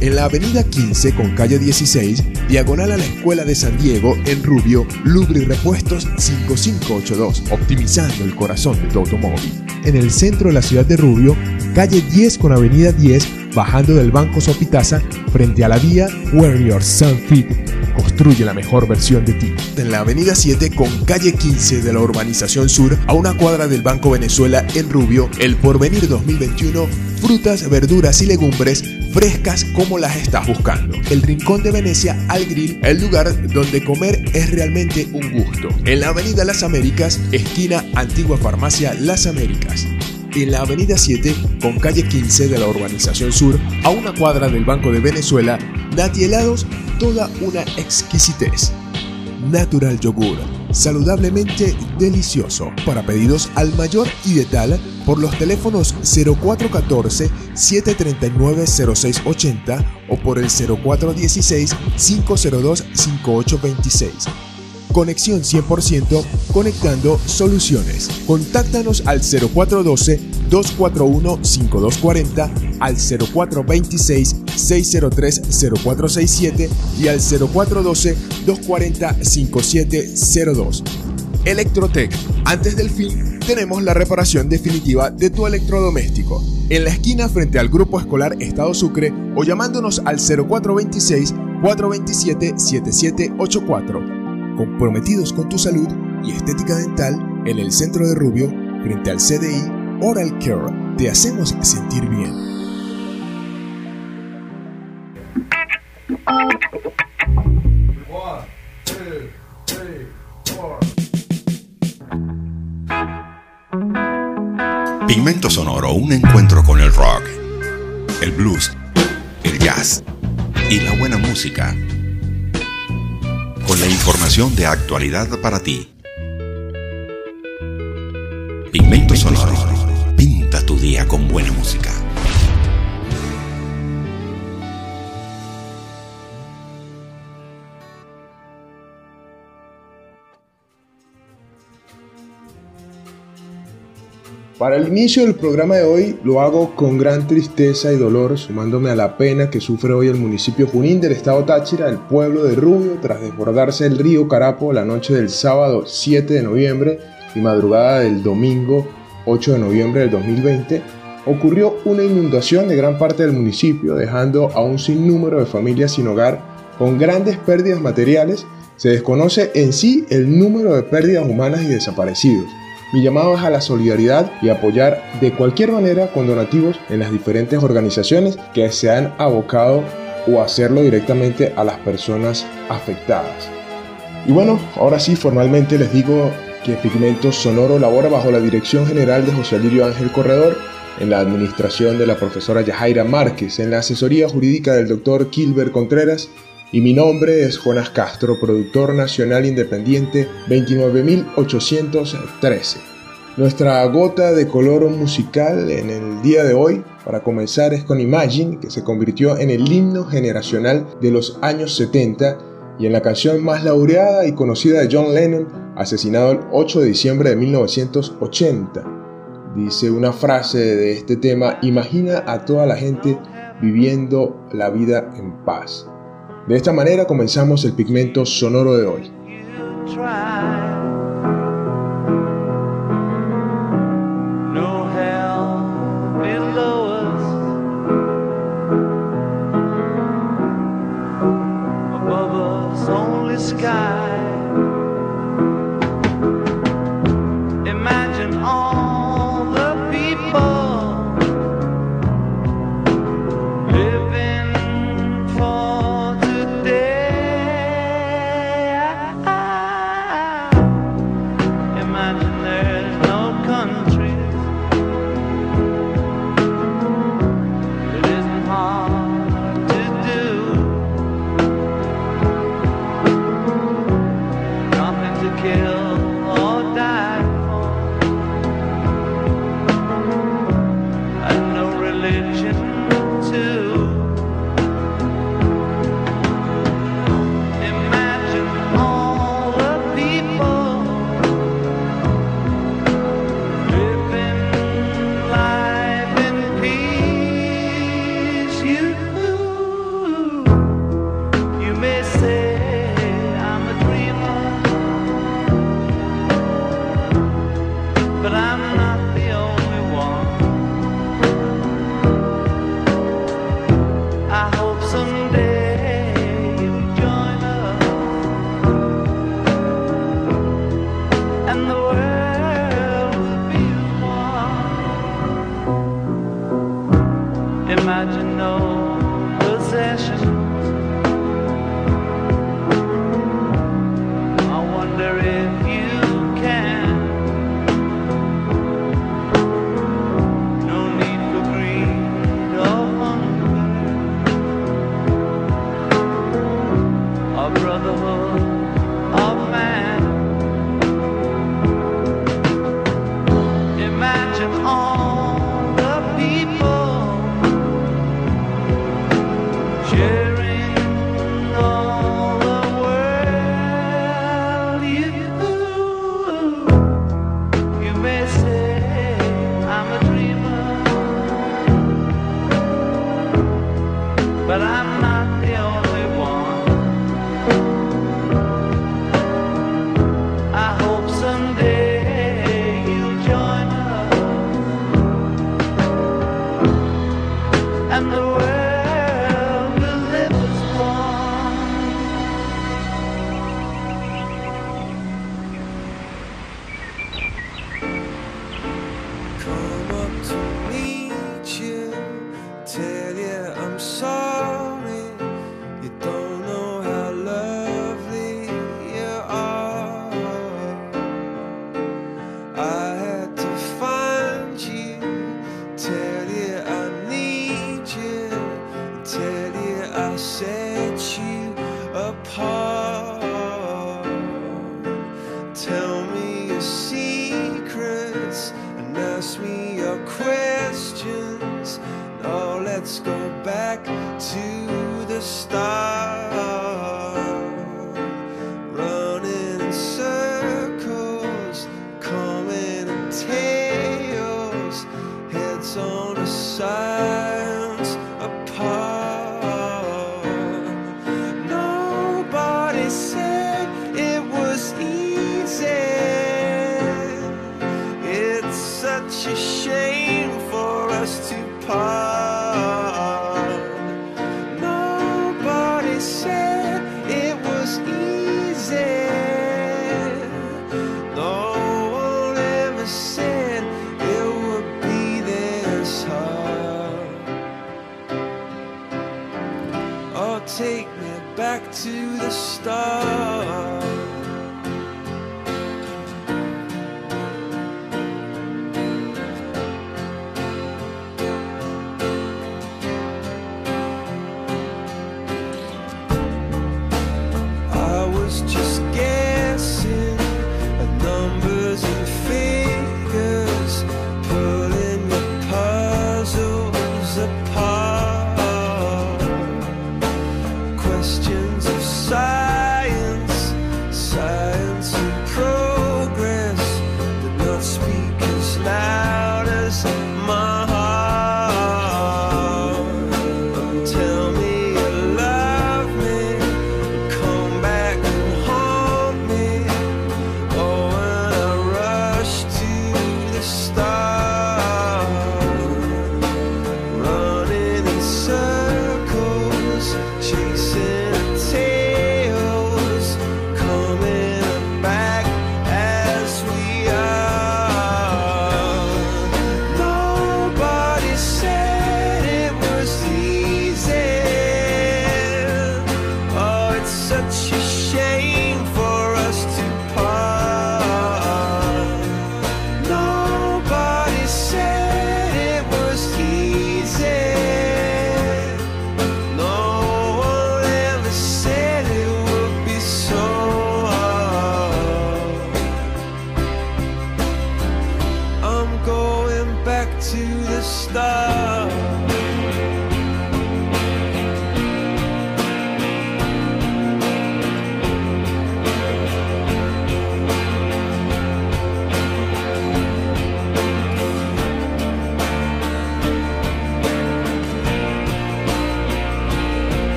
en la avenida 15 con calle 16, diagonal a la Escuela de San Diego, en Rubio, Lubri Repuestos 5582, optimizando el corazón de tu automóvil. En el centro de la ciudad de Rubio, calle 10 con avenida 10, bajando del Banco Sopitaza, frente a la vía Warrior Sun Fit. Construye la mejor versión de ti. En la avenida 7 con calle 15 de la urbanización sur, a una cuadra del Banco Venezuela en Rubio, el Porvenir 2021, frutas, verduras y legumbres frescas como las estás buscando. El Rincón de Venecia al Grill, el lugar donde comer es realmente un gusto. En la Avenida Las Américas, esquina Antigua Farmacia Las Américas. En la Avenida 7, con calle 15 de la Urbanización Sur, a una cuadra del Banco de Venezuela, Nati Helados, toda una exquisitez. Natural Yogur, saludablemente delicioso. Para pedidos al mayor y de tal, por los teléfonos 0414-739-0680 o por el 0416-502-5826. Conexión 100% conectando soluciones. Contáctanos al 0412-241-5240, al 0426-603-0467 y al 0412-240-5702. Electrotech. Antes del fin, tenemos la reparación definitiva de tu electrodoméstico. En la esquina frente al Grupo Escolar Estado Sucre o llamándonos al 0426-427-7784. Comprometidos con tu salud y estética dental en el centro de Rubio, frente al CDI Oral Care, te hacemos sentir bien. Pigmento Sonoro, un encuentro con el rock, el blues, el jazz y la buena música. Con la información de actualidad para ti. Pigmento Sonoro, Para el inicio del programa de hoy lo hago con gran tristeza y dolor, sumándome a la pena que sufre hoy el municipio Junín del estado Táchira, el pueblo de Rubio, tras desbordarse el río Carapo la noche del sábado 7 de noviembre y madrugada del domingo 8 de noviembre del 2020, ocurrió una inundación de gran parte del municipio, dejando a un sinnúmero de familias sin hogar con grandes pérdidas materiales. Se desconoce en sí el número de pérdidas humanas y desaparecidos. Mi llamado es a la solidaridad y apoyar de cualquier manera con donativos en las diferentes organizaciones que se han abocado o hacerlo directamente a las personas afectadas. Y bueno, ahora sí, formalmente les digo que Pigmento Sonoro labora bajo la dirección general de José Lirio Ángel Corredor, en la administración de la profesora Yajaira Márquez, en la asesoría jurídica del doctor Kilber Contreras y mi nombre es Jonas Castro, productor nacional independiente 29813. Nuestra gota de color musical en el día de hoy, para comenzar, es con Imagine, que se convirtió en el himno generacional de los años 70 y en la canción más laureada y conocida de John Lennon, asesinado el 8 de diciembre de 1980. Dice una frase de este tema, imagina a toda la gente viviendo la vida en paz. De esta manera comenzamos el pigmento sonoro de hoy.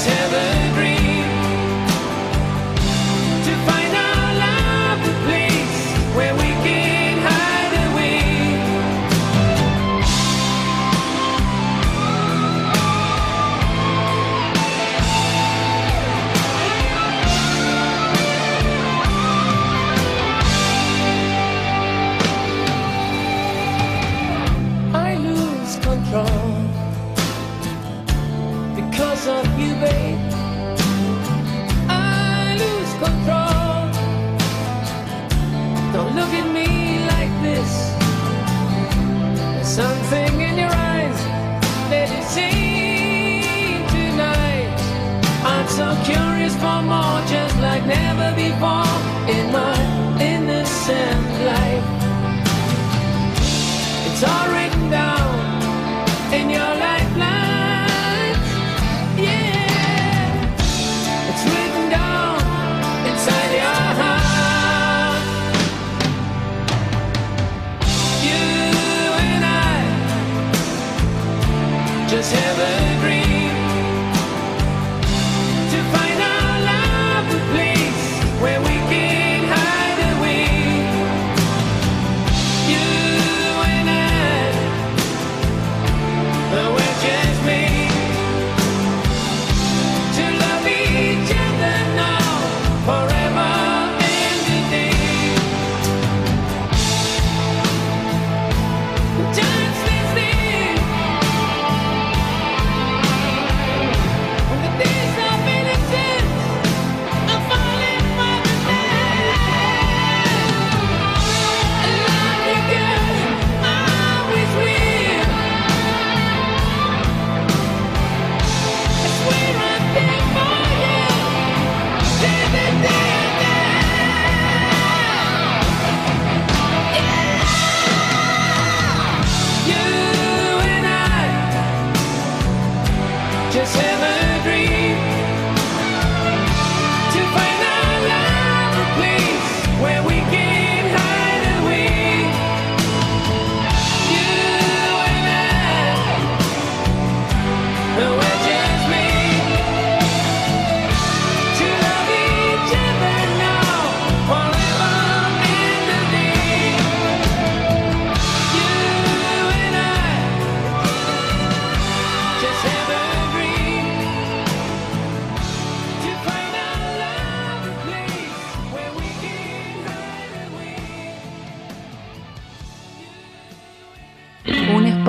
is evergreen.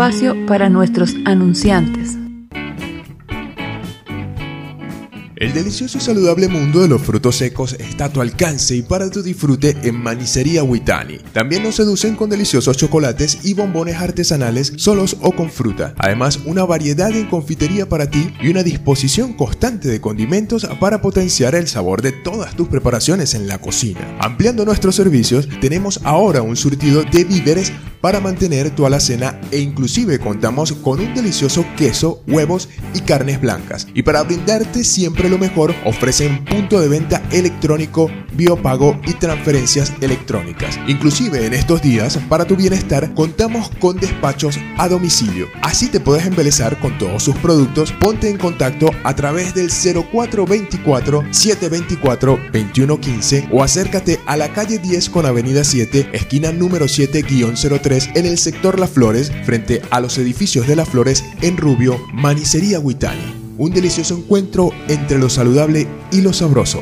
Espacio para nuestros anunciantes. Delicioso y saludable mundo de los frutos secos está a tu alcance y para tu disfrute en Manicería Huitani. También nos seducen con deliciosos chocolates y bombones artesanales solos o con fruta. Además, una variedad en confitería para ti y una disposición constante de condimentos para potenciar el sabor de todas tus preparaciones en la cocina. Ampliando nuestros servicios, tenemos ahora un surtido de víveres para mantener tu alacena e inclusive contamos con un delicioso queso, huevos y carnes blancas. Y para brindarte siempre lo mejor, ofrecen punto de venta electrónico, biopago y transferencias electrónicas. Inclusive en estos días, para tu bienestar, contamos con despachos a domicilio. Así te puedes embelezar con todos sus productos. Ponte en contacto a través del 0424 724 2115 o acércate a la calle 10 con avenida 7, esquina número 7-03 en el sector Las Flores, frente a los edificios de Las Flores en Rubio, Manicería Huitani. Un delicioso encuentro entre lo saludable y lo sabroso.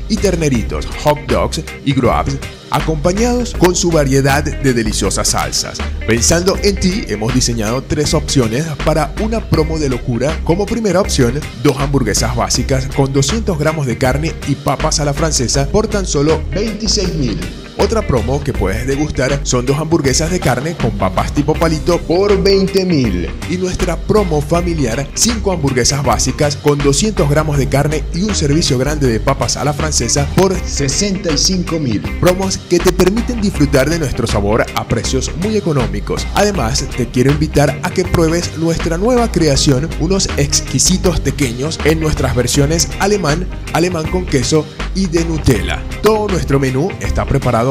y terneritos, hot dogs y grubs acompañados con su variedad de deliciosas salsas. Pensando en ti, hemos diseñado tres opciones para una promo de locura. Como primera opción, dos hamburguesas básicas con 200 gramos de carne y papas a la francesa por tan solo 26 mil. Otra promo que puedes degustar son dos hamburguesas de carne con papas tipo palito por 20 mil. Y nuestra promo familiar, 5 hamburguesas básicas con 200 gramos de carne y un servicio grande de papas a la francesa por 65 mil. Promos que te permiten disfrutar de nuestro sabor a precios muy económicos. Además, te quiero invitar a que pruebes nuestra nueva creación, unos exquisitos pequeños en nuestras versiones alemán, alemán con queso y de Nutella. Todo nuestro menú está preparado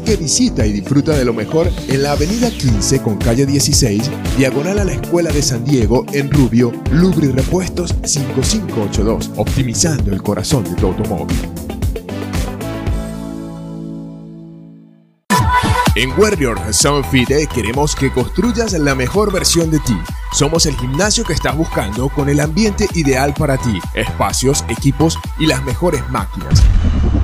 que visita y disfruta de lo mejor en la avenida 15 con calle 16, diagonal a la Escuela de San Diego en Rubio, Lubri Repuestos 5582, optimizando el corazón de tu automóvil. En Warrior Soundfit queremos que construyas la mejor versión de ti. Somos el gimnasio que estás buscando con el ambiente ideal para ti, espacios, equipos y las mejores máquinas.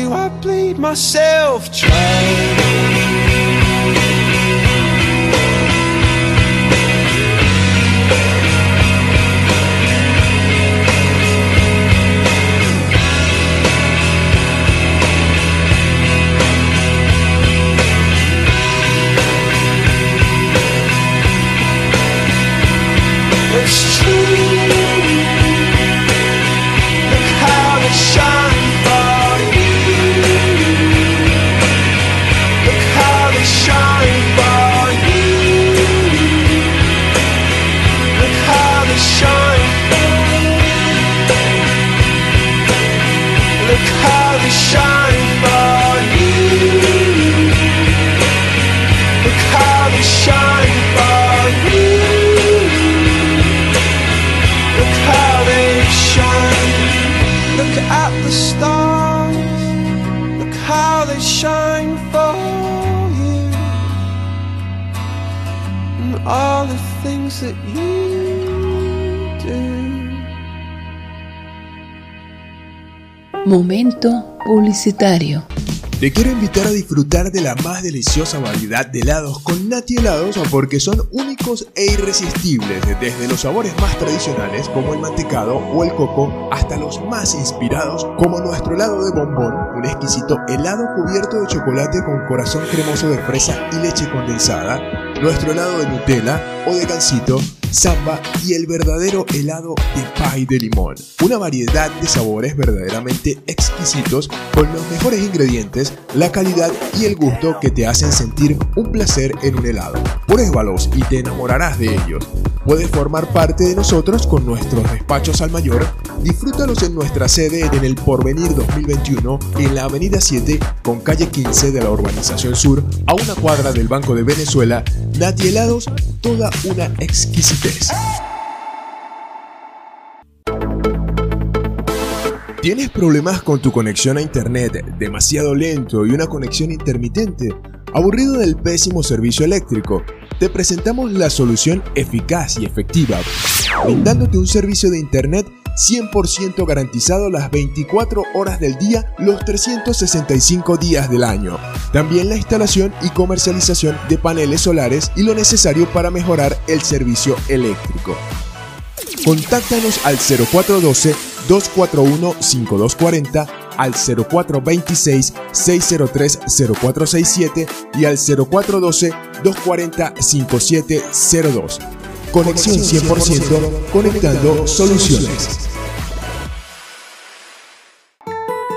You I bleed myself dry. Momento publicitario. Te quiero invitar a disfrutar de la más deliciosa variedad de helados con Nati Helados porque son únicos e irresistibles, desde los sabores más tradicionales como el mantecado o el coco hasta los más inspirados como nuestro helado de bombón, un exquisito helado cubierto de chocolate con corazón cremoso de fresa y leche condensada, nuestro helado de Nutella o de gansito, samba y el verdadero helado de pie de limón. Una variedad de sabores verdaderamente exquisitos con los mejores ingredientes, la calidad y el gusto que te hacen sentir un placer en un helado. Pruébalos y te enamorarás de ellos. Puedes formar parte de nosotros con nuestros despachos al mayor. Disfrútalos en nuestra sede en el Porvenir 2021 en la Avenida 7 con calle 15 de la Urbanización Sur a una cuadra del Banco de Venezuela. Nati Helados, toda una exquisitez. ¿Tienes problemas con tu conexión a internet demasiado lento y una conexión intermitente? ¿Aburrido del pésimo servicio eléctrico? Te presentamos la solución eficaz y efectiva, brindándote un servicio de internet 100% garantizado las 24 horas del día, los 365 días del año. También la instalación y comercialización de paneles solares y lo necesario para mejorar el servicio eléctrico. Contáctanos al 0412-241-5240, al 0426-603-0467 y al 0412-240-5702. Conexión 100% conectando soluciones.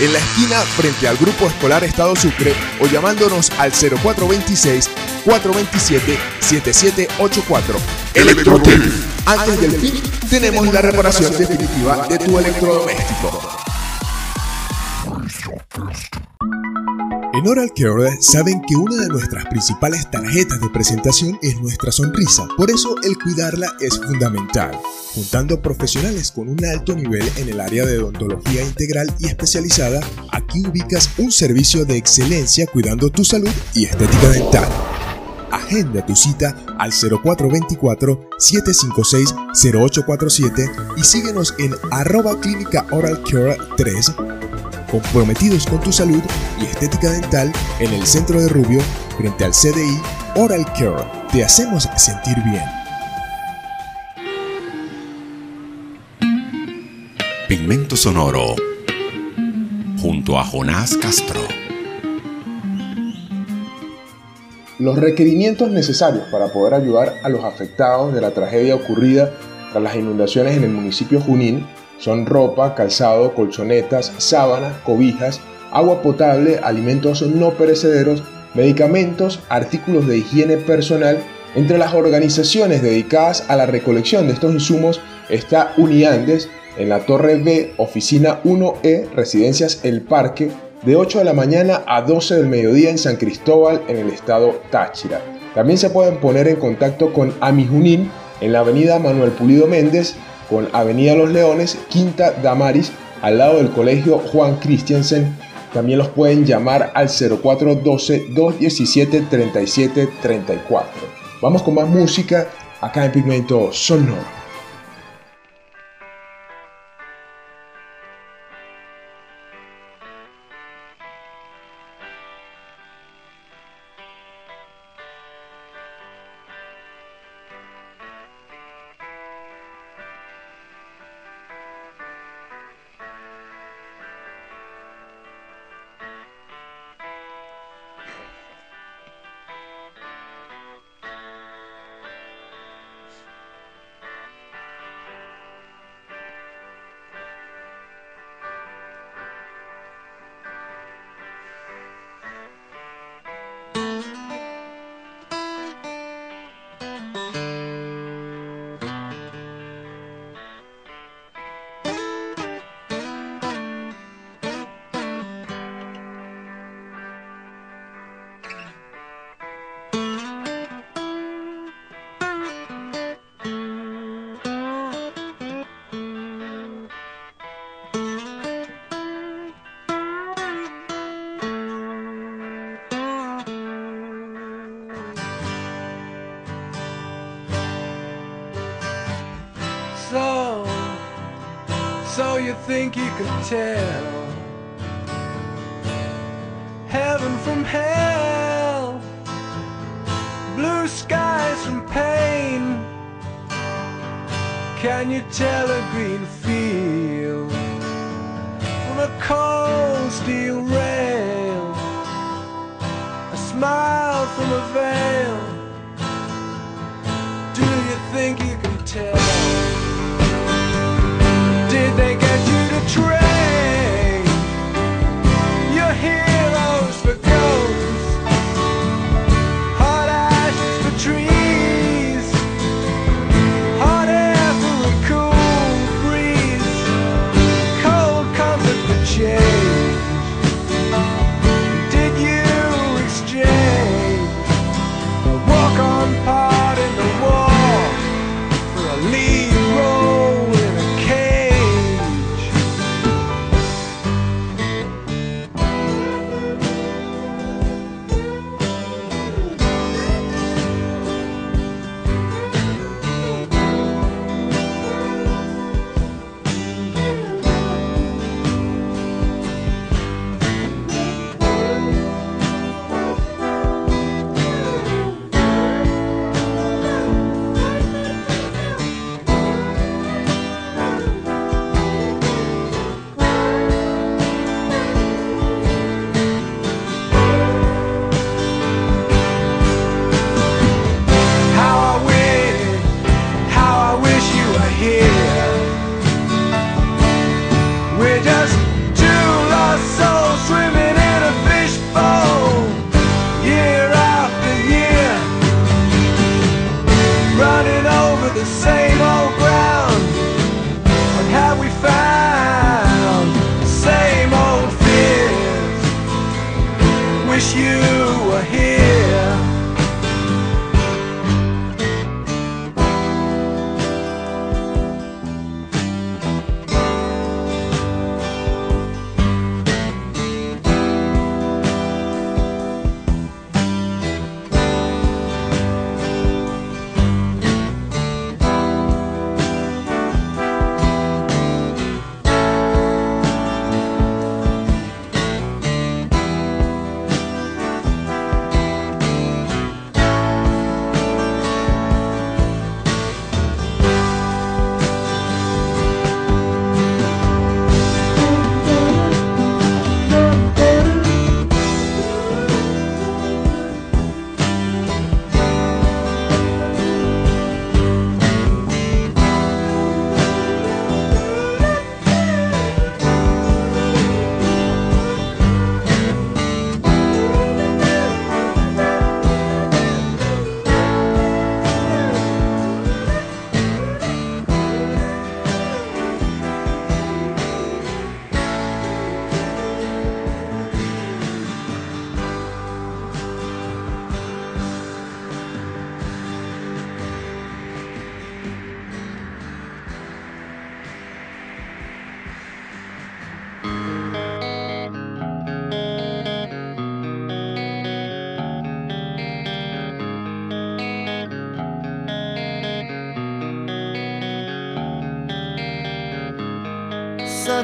en la esquina frente al Grupo Escolar Estado Sucre o llamándonos al 0426 427 7784. Electrotel. Antes del fin, tenemos la reparación definitiva de tu electrodoméstico. En Oral Care saben que una de nuestras principales tarjetas de presentación es nuestra sonrisa, por eso el cuidarla es fundamental. Juntando profesionales con un alto nivel en el área de odontología integral y especializada, aquí ubicas un servicio de excelencia cuidando tu salud y estética dental. Agenda tu cita al 0424-756-0847 y síguenos en arroba clínica oral care 3 comprometidos con tu salud y estética dental en el centro de Rubio frente al CDI Oral Care. Te hacemos sentir bien. Pigmento Sonoro junto a Jonás Castro. Los requerimientos necesarios para poder ayudar a los afectados de la tragedia ocurrida tras las inundaciones en el municipio Junín son ropa, calzado, colchonetas, sábanas, cobijas, agua potable, alimentos no perecederos, medicamentos, artículos de higiene personal. Entre las organizaciones dedicadas a la recolección de estos insumos está Uniandes en la Torre B, Oficina 1E, Residencias El Parque, de 8 de la mañana a 12 del mediodía en San Cristóbal, en el estado Táchira. También se pueden poner en contacto con Ami Junín en la avenida Manuel Pulido Méndez, con Avenida Los Leones, Quinta Damaris, al lado del Colegio Juan Christiansen. También los pueden llamar al 0412-217-3734. Vamos con más música acá en Pigmento Sonoro.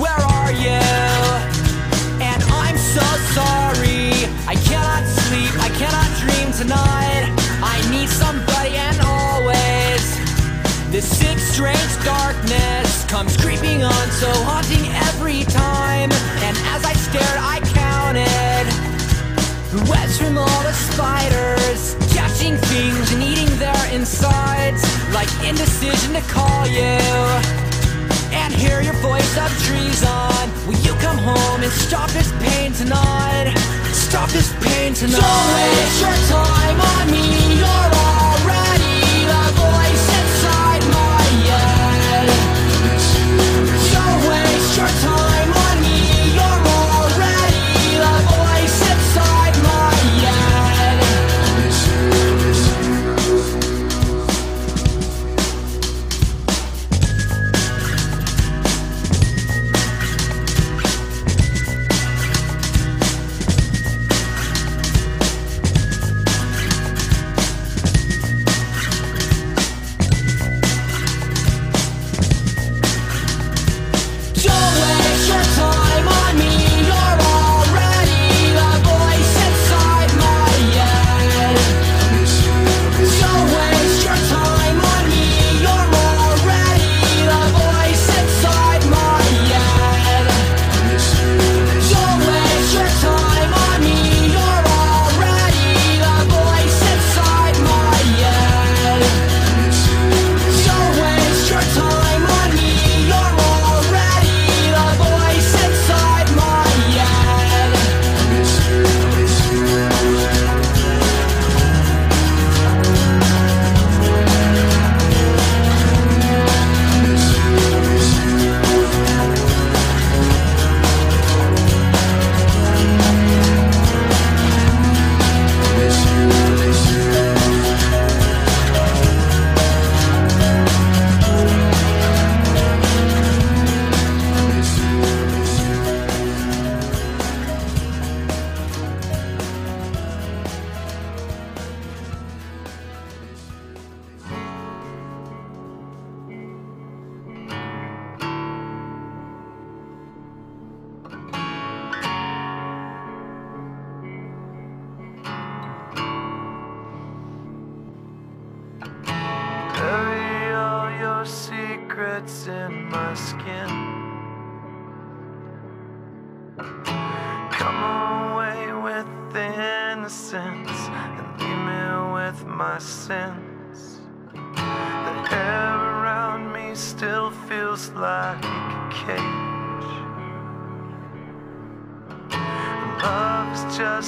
Where are you? And I'm so sorry. I cannot sleep, I cannot dream tonight. I need somebody and always. This sick, strange darkness comes creeping on, so haunting every time. And as I stared, I counted webs from all the spiders, catching things and eating their insides, like indecision to call you hear your voice of treason. Will you come home and stop this pain tonight? Stop this pain tonight. Don't waste your time on me. You're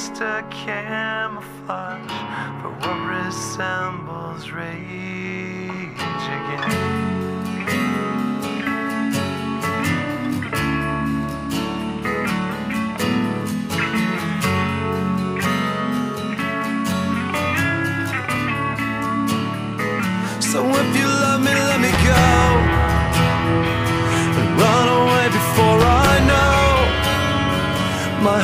just a camouflage for what resembles rage again. So if you love me, let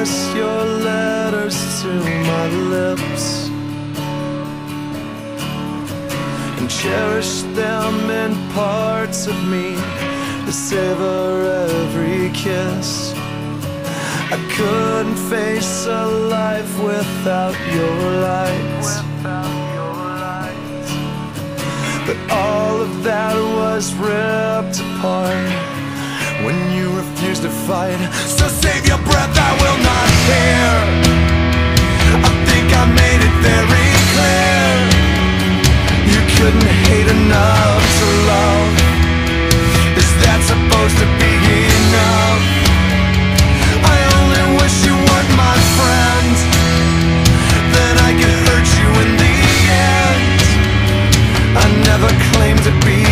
Press your letters to my lips and cherish them in parts of me to savor every kiss. I couldn't face a life without your lights. But all of that was ripped apart when you refuse to fight. So save your breath, I will not hear. I think I made it very clear. You couldn't hate enough to love. Is that supposed to be enough? I only wish you weren't my friend. Then I could hurt you in the end. I never claimed to be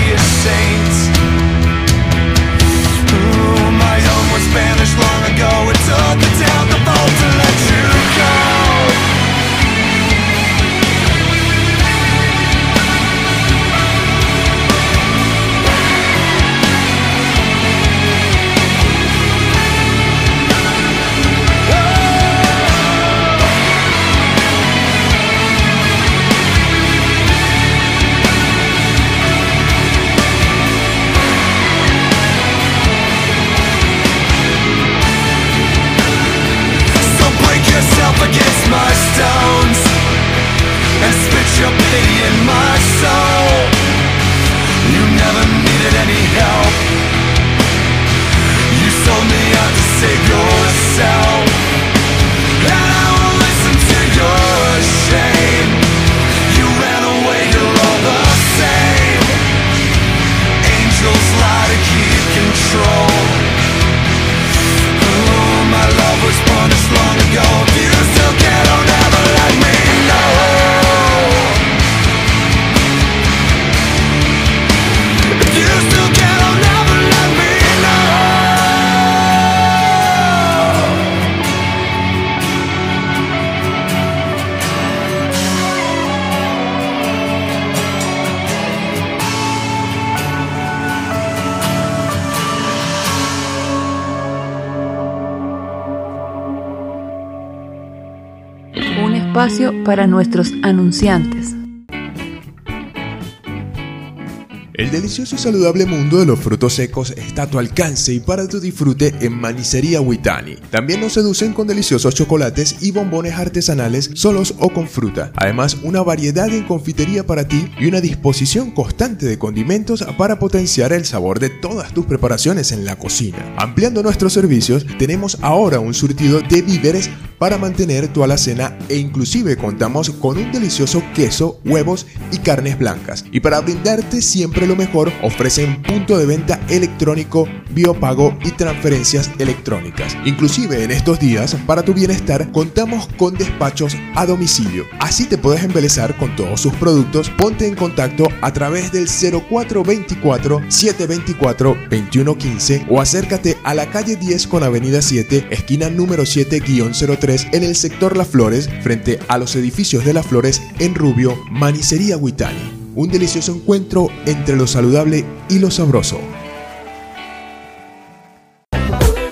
espacio para nuestros anunciantes. El delicioso y saludable mundo de los frutos secos está a tu alcance y para tu disfrute en Manicería Huitani. También nos seducen con deliciosos chocolates y bombones artesanales solos o con fruta. Además, una variedad en confitería para ti y una disposición constante de condimentos para potenciar el sabor de todas tus preparaciones en la cocina. Ampliando nuestros servicios, tenemos ahora un surtido de víveres para mantener tu alacena e inclusive contamos con un delicioso queso, huevos y carnes blancas. Y para brindarte siempre lo mejor, ofrecen punto de venta electrónico, biopago y transferencias electrónicas. Inclusive en estos días, para tu bienestar, contamos con despachos a domicilio. Así te puedes embelezar con todos sus productos. Ponte en contacto a través del 0424 724 2115 o acércate a la calle 10 con avenida 7, esquina número 7-03 en el sector Las Flores, frente a los edificios de Las Flores en Rubio, Manicería Huitani. Un delicioso encuentro entre lo saludable y lo sabroso.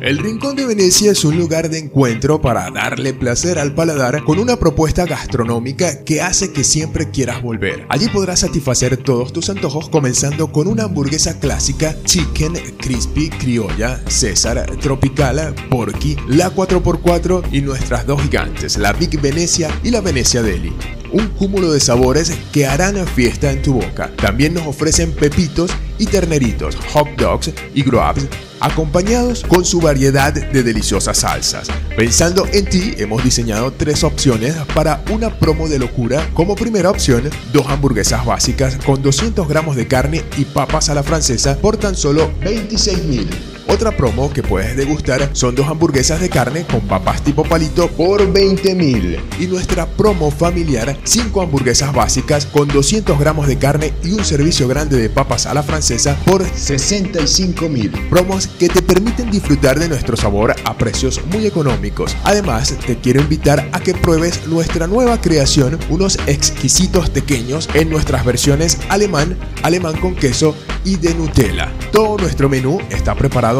El Rincón de Venecia es un lugar de encuentro para darle placer al paladar con una propuesta gastronómica que hace que siempre quieras volver. Allí podrás satisfacer todos tus antojos comenzando con una hamburguesa clásica, chicken, crispy, criolla, César, tropical, porky, la 4x4 y nuestras dos gigantes, la Big Venecia y la Venecia Deli un cúmulo de sabores que harán fiesta en tu boca. También nos ofrecen pepitos y terneritos, hot dogs y grubs acompañados con su variedad de deliciosas salsas. Pensando en ti, hemos diseñado tres opciones para una promo de locura. Como primera opción, dos hamburguesas básicas con 200 gramos de carne y papas a la francesa por tan solo 26 mil. Otra promo que puedes degustar son dos hamburguesas de carne con papas tipo palito por 20 mil. Y nuestra promo familiar, 5 hamburguesas básicas con 200 gramos de carne y un servicio grande de papas a la francesa por 65 mil. Promos que te permiten disfrutar de nuestro sabor a precios muy económicos. Además, te quiero invitar a que pruebes nuestra nueva creación, unos exquisitos pequeños en nuestras versiones alemán, alemán con queso y de Nutella. Todo nuestro menú está preparado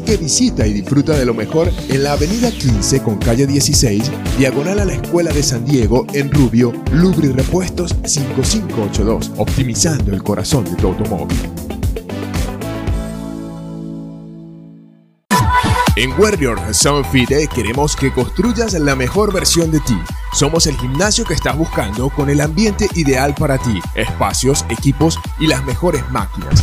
que visita y disfruta de lo mejor en la avenida 15 con calle 16, diagonal a la Escuela de San Diego en Rubio, Lubri Repuestos 5582, optimizando el corazón de tu automóvil. En Warrior Sound Fit queremos que construyas la mejor versión de ti. Somos el gimnasio que estás buscando con el ambiente ideal para ti, espacios, equipos y las mejores máquinas.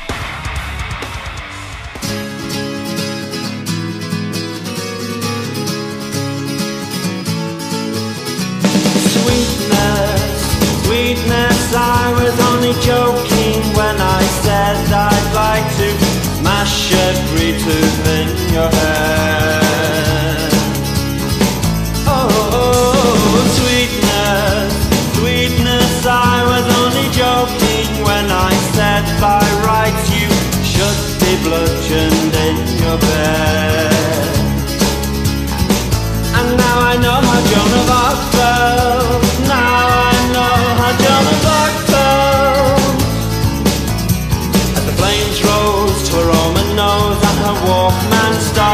Walkman style.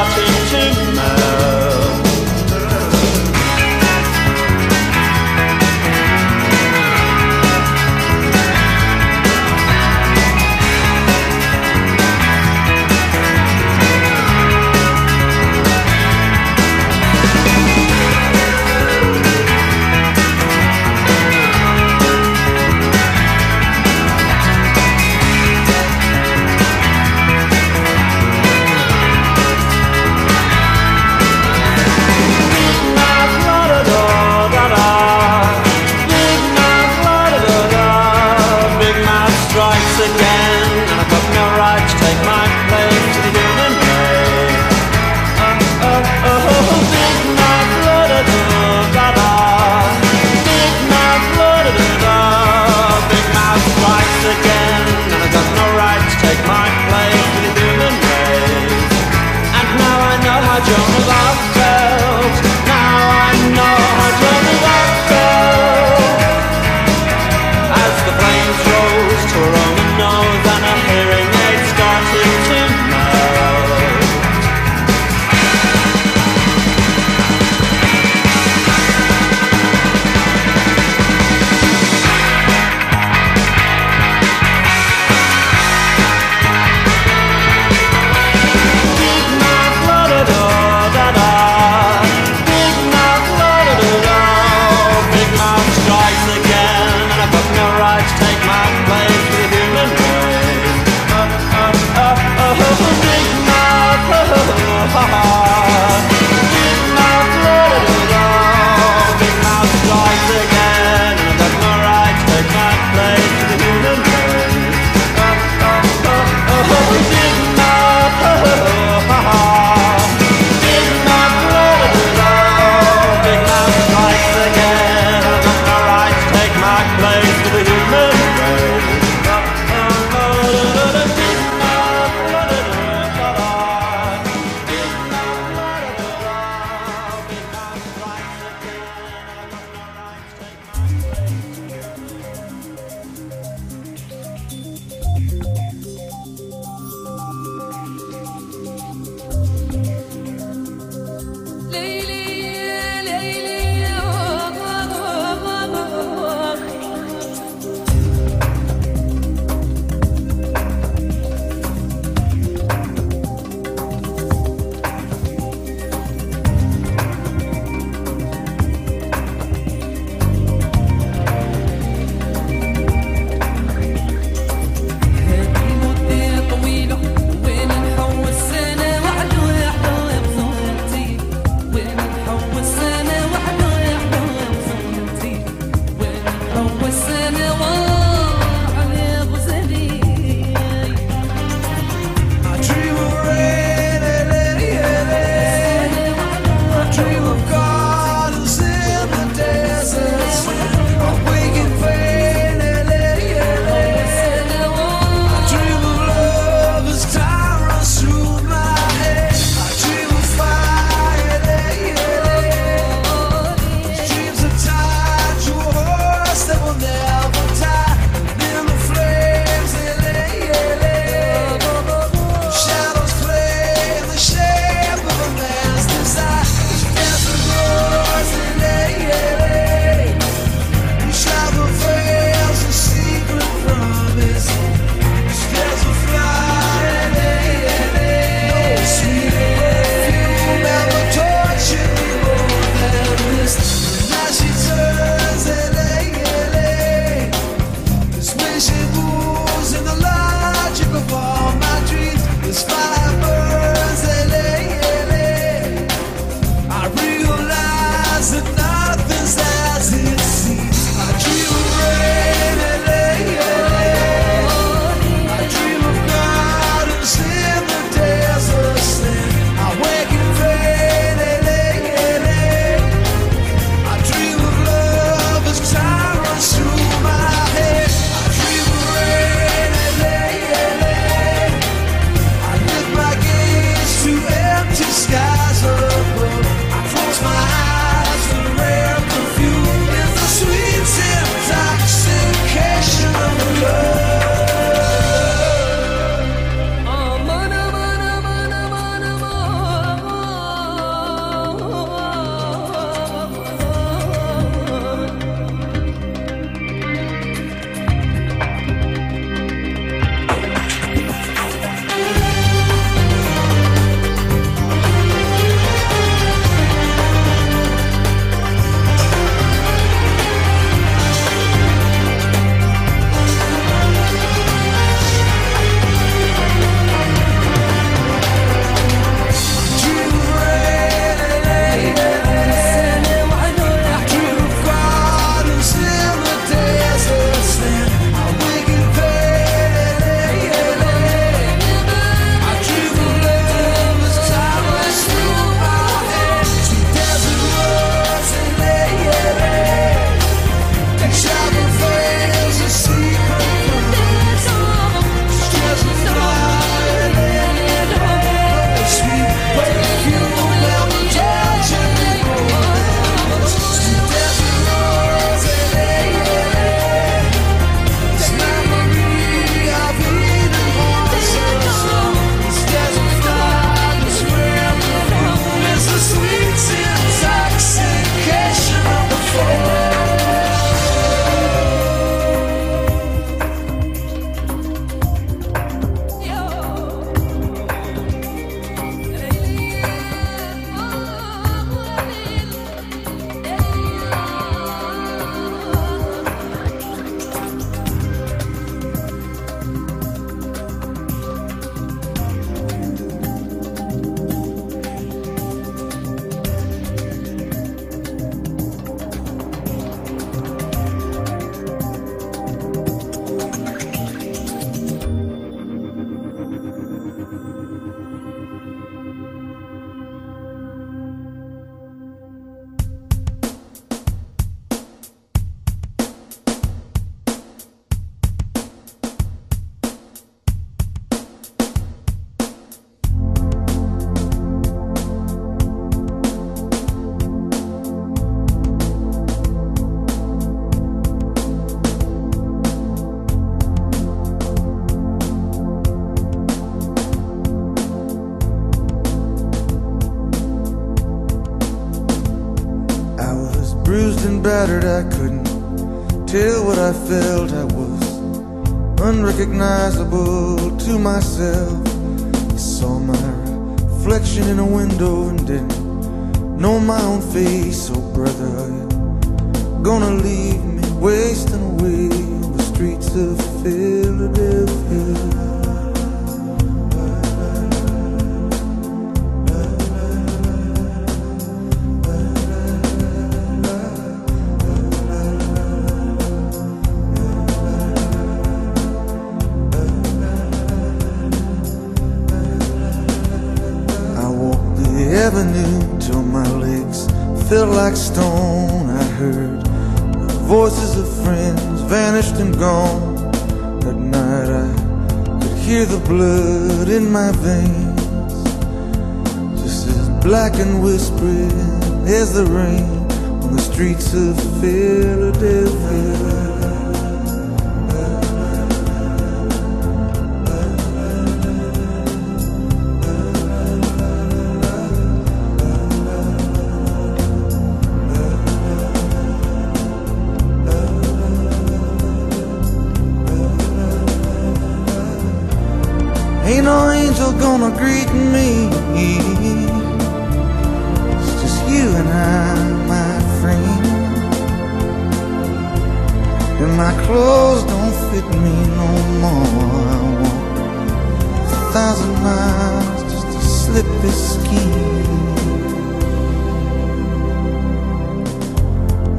Thousand miles just to slip this skin.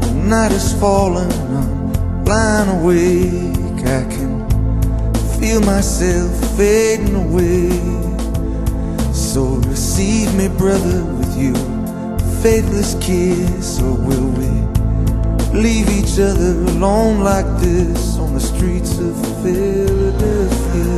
The night is falling, I'm lying awake. I can feel myself fading away. So receive me, brother, with you, faithless kiss, or will we leave each other alone like this on the streets of Philadelphia?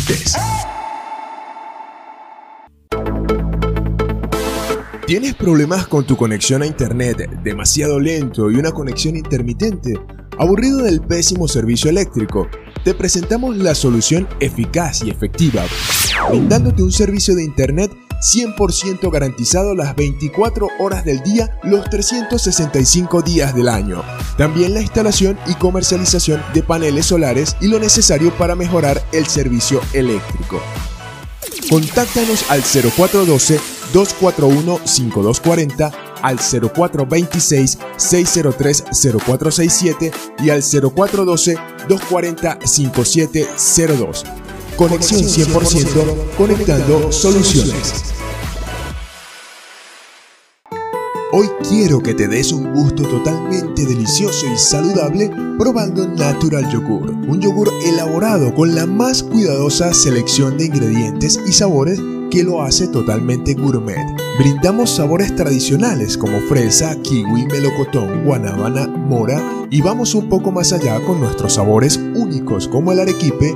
¿Tienes problemas con tu conexión a internet demasiado lento y una conexión intermitente? ¿Aburrido del pésimo servicio eléctrico? Te presentamos la solución eficaz y efectiva, brindándote un servicio de internet 100% garantizado las 24 horas del día, los 365 días del año. También la instalación y comercialización de paneles solares y lo necesario para mejorar el servicio eléctrico. Contáctanos al 0412-241-5240, al 0426-603-0467 y al 0412-240-5702. Conexión 100% conectando soluciones. Hoy quiero que te des un gusto totalmente delicioso y saludable probando Natural Yogur, un yogur elaborado con la más cuidadosa selección de ingredientes y sabores que lo hace totalmente gourmet. Brindamos sabores tradicionales como fresa, kiwi, melocotón, guanábana, mora y vamos un poco más allá con nuestros sabores únicos como el arequipe,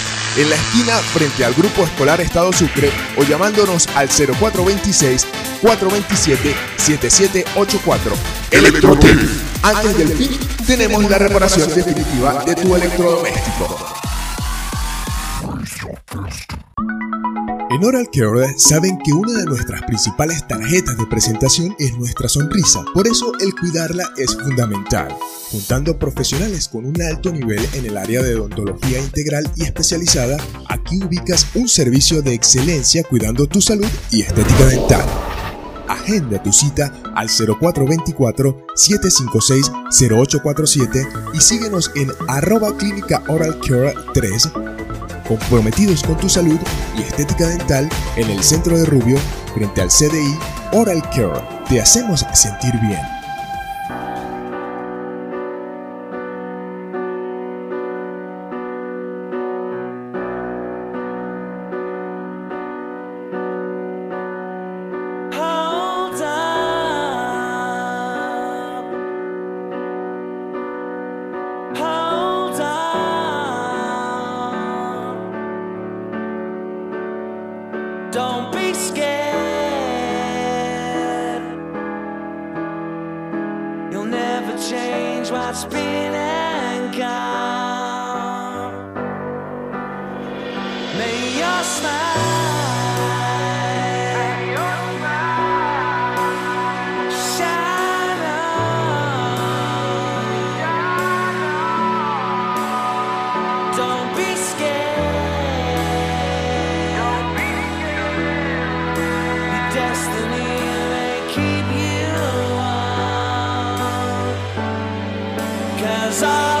en la esquina frente al Grupo Escolar Estado Sucre o llamándonos al 0426 427 7784. Electrotec. Antes del fin, tenemos la reparación definitiva de tu electrodoméstico. En Oral Care saben que una de nuestras principales tarjetas de presentación es nuestra sonrisa, por eso el cuidarla es fundamental. Juntando profesionales con un alto nivel en el área de odontología integral y especializada, aquí ubicas un servicio de excelencia cuidando tu salud y estética dental. Agenda tu cita al 0424-756-0847 y síguenos en arroba clínica oral care 3 comprometidos con tu salud y estética dental en el centro de Rubio frente al CDI Oral Care. Te hacemos sentir bien. as I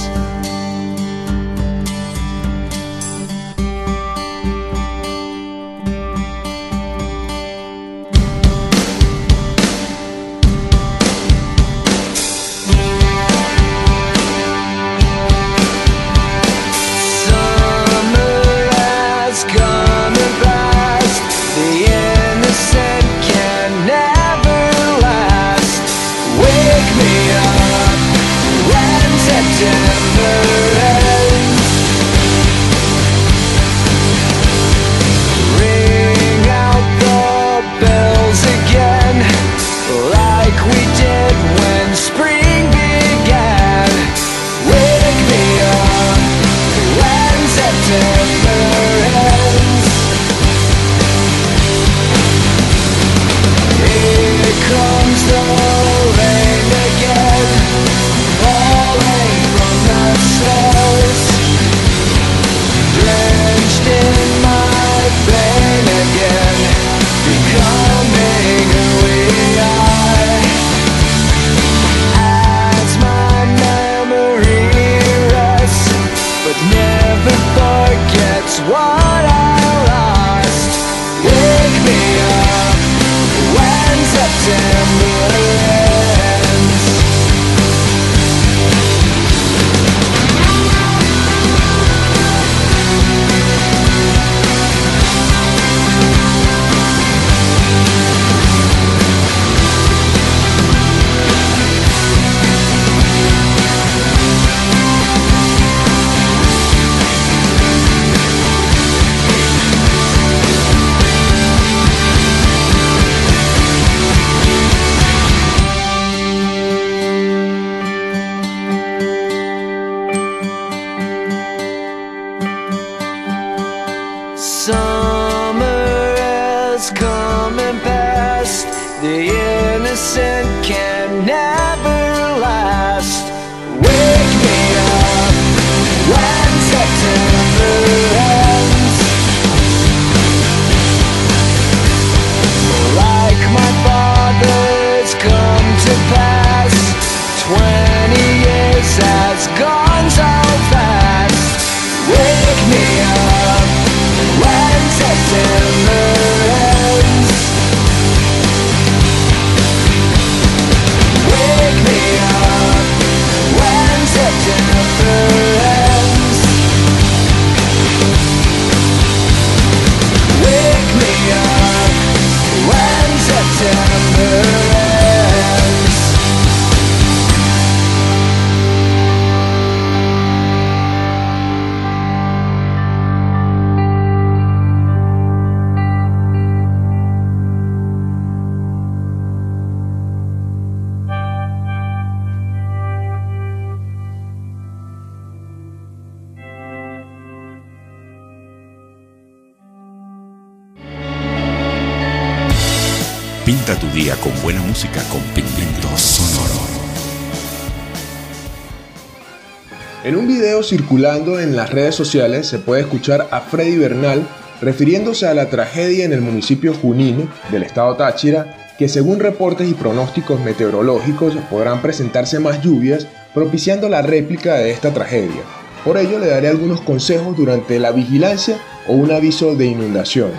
Circulando en las redes sociales se puede escuchar a Freddy Bernal refiriéndose a la tragedia en el municipio Junín del estado Táchira, que según reportes y pronósticos meteorológicos podrán presentarse más lluvias, propiciando la réplica de esta tragedia. Por ello le daré algunos consejos durante la vigilancia o un aviso de inundación.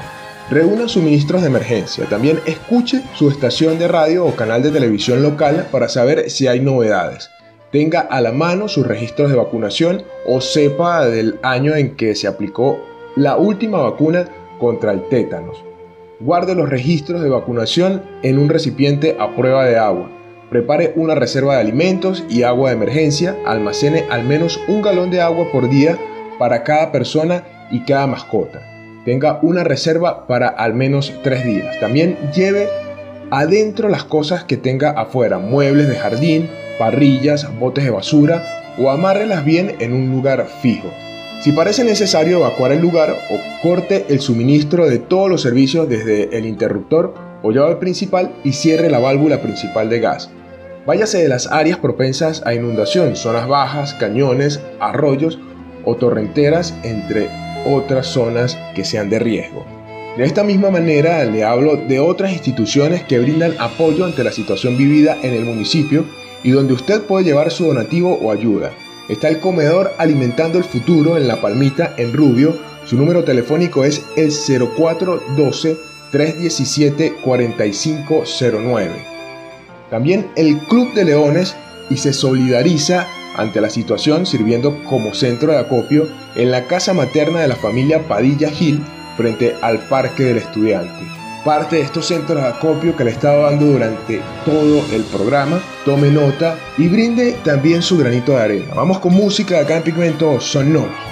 Reúna suministros de emergencia. También escuche su estación de radio o canal de televisión local para saber si hay novedades. Tenga a la mano sus registros de vacunación o sepa del año en que se aplicó la última vacuna contra el tétanos. Guarde los registros de vacunación en un recipiente a prueba de agua. Prepare una reserva de alimentos y agua de emergencia. Almacene al menos un galón de agua por día para cada persona y cada mascota. Tenga una reserva para al menos tres días. También lleve adentro las cosas que tenga afuera, muebles de jardín, parrillas, botes de basura o amárrelas bien en un lugar fijo. Si parece necesario evacuar el lugar o corte el suministro de todos los servicios desde el interruptor o llave principal y cierre la válvula principal de gas. Váyase de las áreas propensas a inundación, zonas bajas, cañones, arroyos o torrenteras, entre otras zonas que sean de riesgo. De esta misma manera le hablo de otras instituciones que brindan apoyo ante la situación vivida en el municipio y donde usted puede llevar su donativo o ayuda. Está el comedor Alimentando el Futuro en La Palmita, en Rubio. Su número telefónico es el 0412-317-4509. También el Club de Leones y se solidariza ante la situación sirviendo como centro de acopio en la casa materna de la familia Padilla Gil frente al Parque del Estudiante. Parte de estos centros de acopio que le he dando durante todo el programa, tome nota y brinde también su granito de arena. Vamos con música acá en Pigmento Sonoro.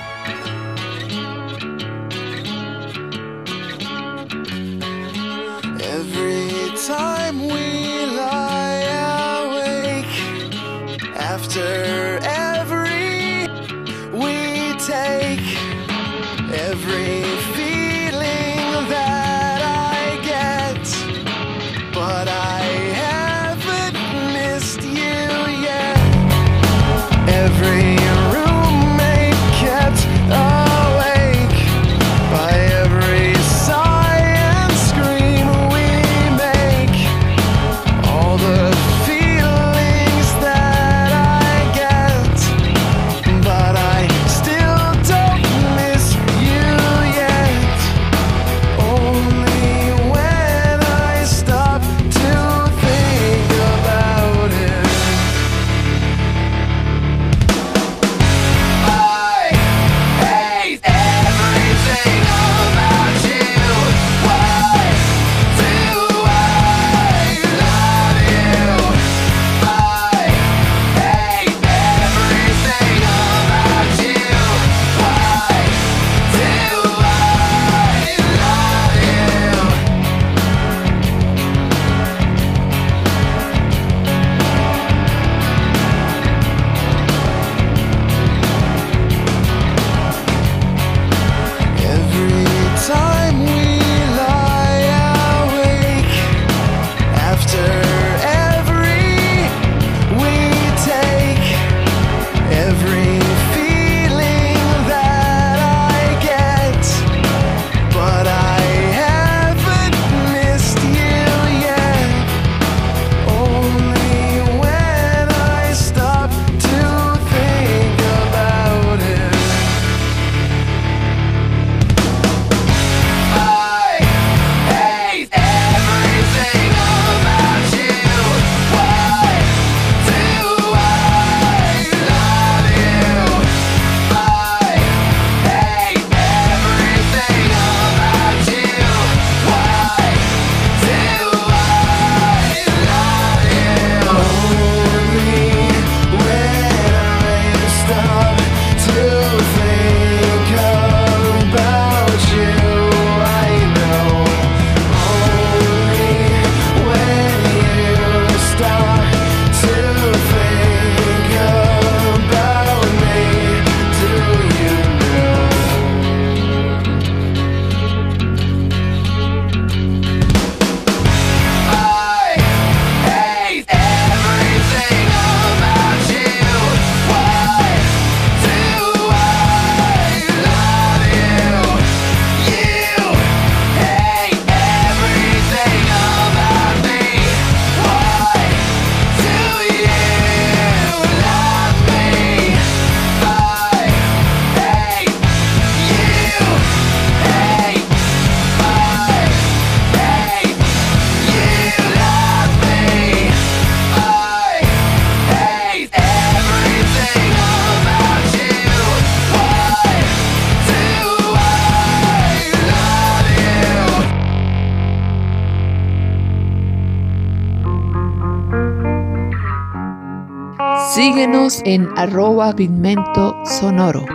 En arroba pigmento sonoro.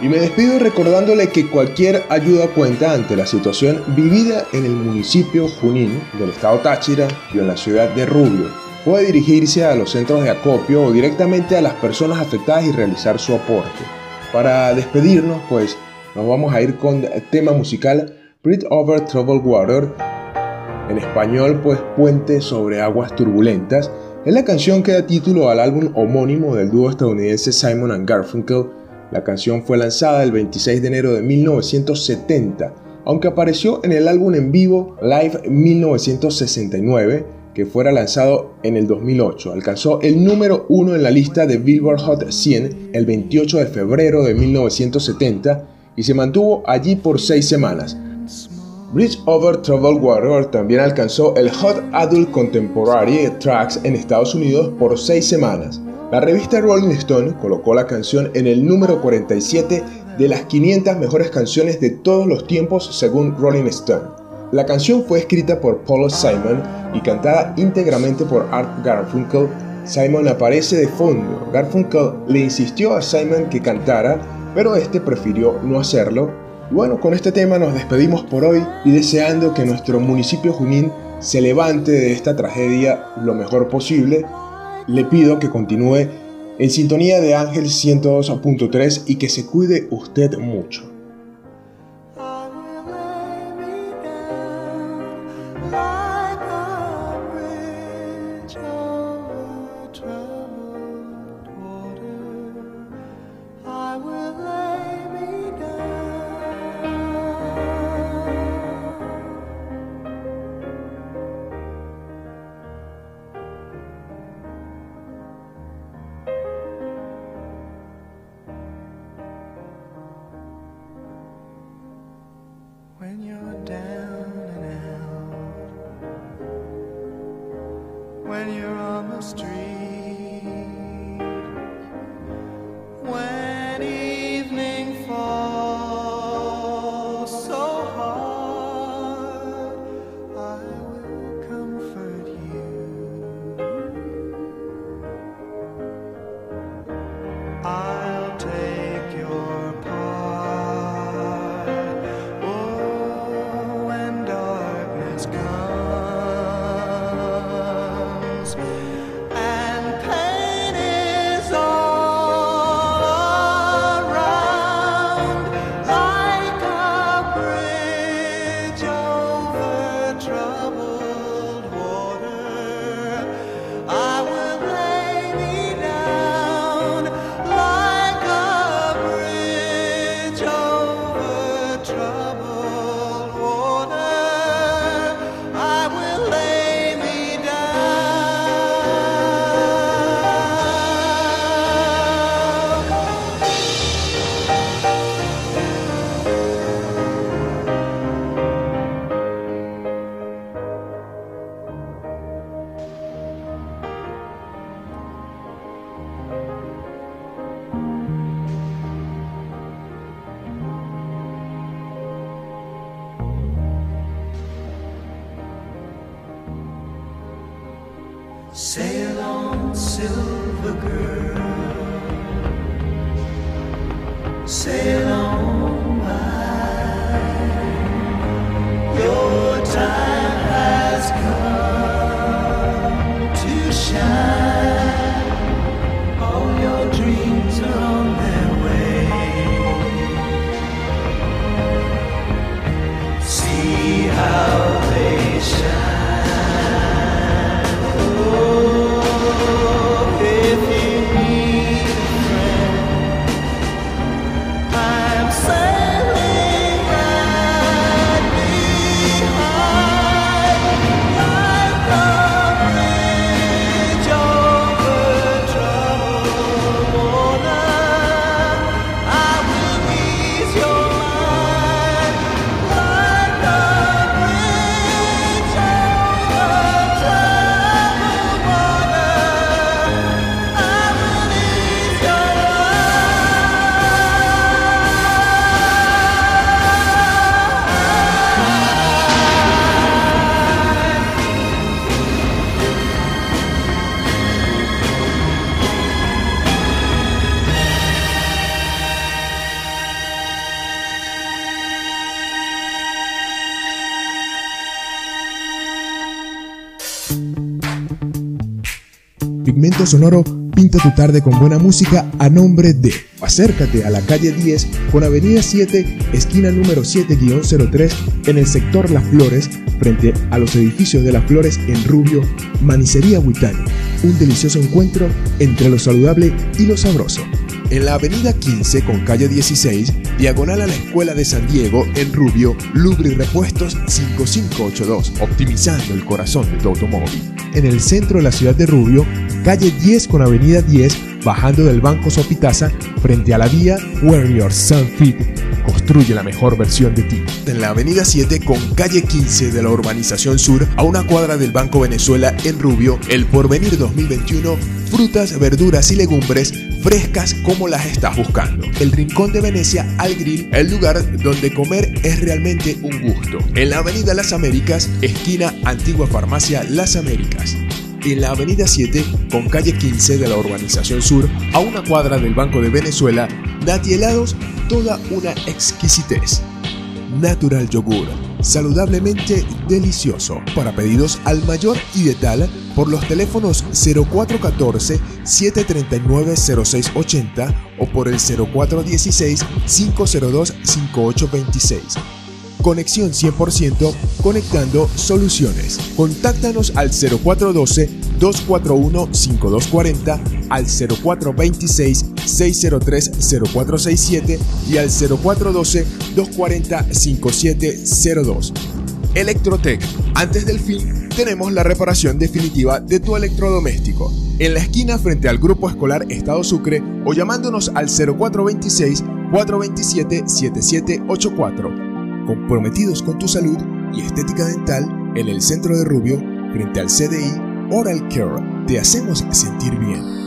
Y me despido recordándole que cualquier ayuda cuenta ante la situación vivida en el municipio Junín del estado Táchira y en la ciudad de Rubio. Puede dirigirse a los centros de acopio o directamente a las personas afectadas y realizar su aporte. Para despedirnos, pues nos vamos a ir con el tema musical Bridge Over Troubled Water, en español pues Puente sobre aguas turbulentas, es la canción que da título al álbum homónimo del dúo estadounidense Simon Garfunkel. La canción fue lanzada el 26 de enero de 1970, aunque apareció en el álbum en vivo Live 1969, que fuera lanzado en el 2008. Alcanzó el número uno en la lista de Billboard Hot 100 el 28 de febrero de 1970 y se mantuvo allí por seis semanas. Bridge Over Troubled Water también alcanzó el Hot Adult Contemporary Tracks en Estados Unidos por seis semanas. La revista Rolling Stone colocó la canción en el número 47 de las 500 mejores canciones de todos los tiempos según Rolling Stone. La canción fue escrita por Paul Simon y cantada íntegramente por Art Garfunkel. Simon aparece de fondo. Garfunkel le insistió a Simon que cantara, pero este prefirió no hacerlo. Bueno, con este tema nos despedimos por hoy y deseando que nuestro municipio Junín se levante de esta tragedia lo mejor posible le pido que continúe en sintonía de Ángel 102.3 y que se cuide usted mucho. Sonoro pinta tu tarde con buena música a nombre de Acércate a la calle 10 con Avenida 7, esquina número 7-03 en el sector Las Flores, frente a los edificios de Las Flores en Rubio, Manicería Huitani. Un delicioso encuentro entre lo saludable y lo sabroso. En la avenida 15 con calle 16, diagonal a la Escuela de San Diego, en Rubio, Lubri Repuestos 5582, optimizando el corazón de tu automóvil. En el centro de la ciudad de Rubio, calle 10 con avenida 10, bajando del Banco Sopitaza, frente a la vía Where Your Sun Fit. Construye la mejor versión de ti. En la avenida 7 con calle 15 de la urbanización sur, a una cuadra del Banco Venezuela en Rubio, el Porvenir 2021, frutas, verduras y legumbres frescas como las estás buscando. El Rincón de Venecia al Grill, el lugar donde comer es realmente un gusto. En la Avenida Las Américas, esquina Antigua Farmacia Las Américas. En la Avenida 7, con calle 15 de la Urbanización Sur, a una cuadra del Banco de Venezuela, Nati Helados, toda una exquisitez. Natural Yogur, saludablemente delicioso. Para pedidos al mayor y de tal, por los teléfonos 0414-739-0680 o por el 0416-502-5826. Conexión 100% conectando soluciones. Contáctanos al 0412-241-5240, al 0426-603-0467 y al 0412-240-5702. Electrotech. Antes del fin, tenemos la reparación definitiva de tu electrodoméstico. En la esquina frente al Grupo Escolar Estado Sucre o llamándonos al 0426-427-7784. Comprometidos con tu salud y estética dental en el centro de Rubio, frente al CDI Oral Care, te hacemos sentir bien.